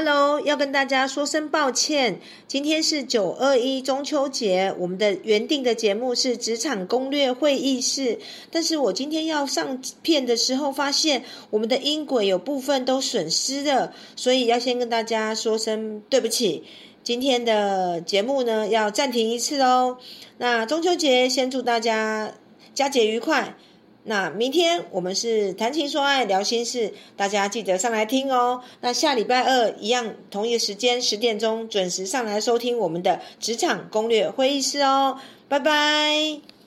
Hello，要跟大家说声抱歉，今天是九二一中秋节，我们的原定的节目是职场攻略会议室，但是我今天要上片的时候，发现我们的音轨有部分都损失了，所以要先跟大家说声对不起。今天的节目呢，要暂停一次哦。那中秋节先祝大家佳节愉快。那明天我们是谈情说爱聊心事，大家记得上来听哦。那下礼拜二一样，同一个时间十点钟准时上来收听我们的职场攻略会议室哦。拜拜。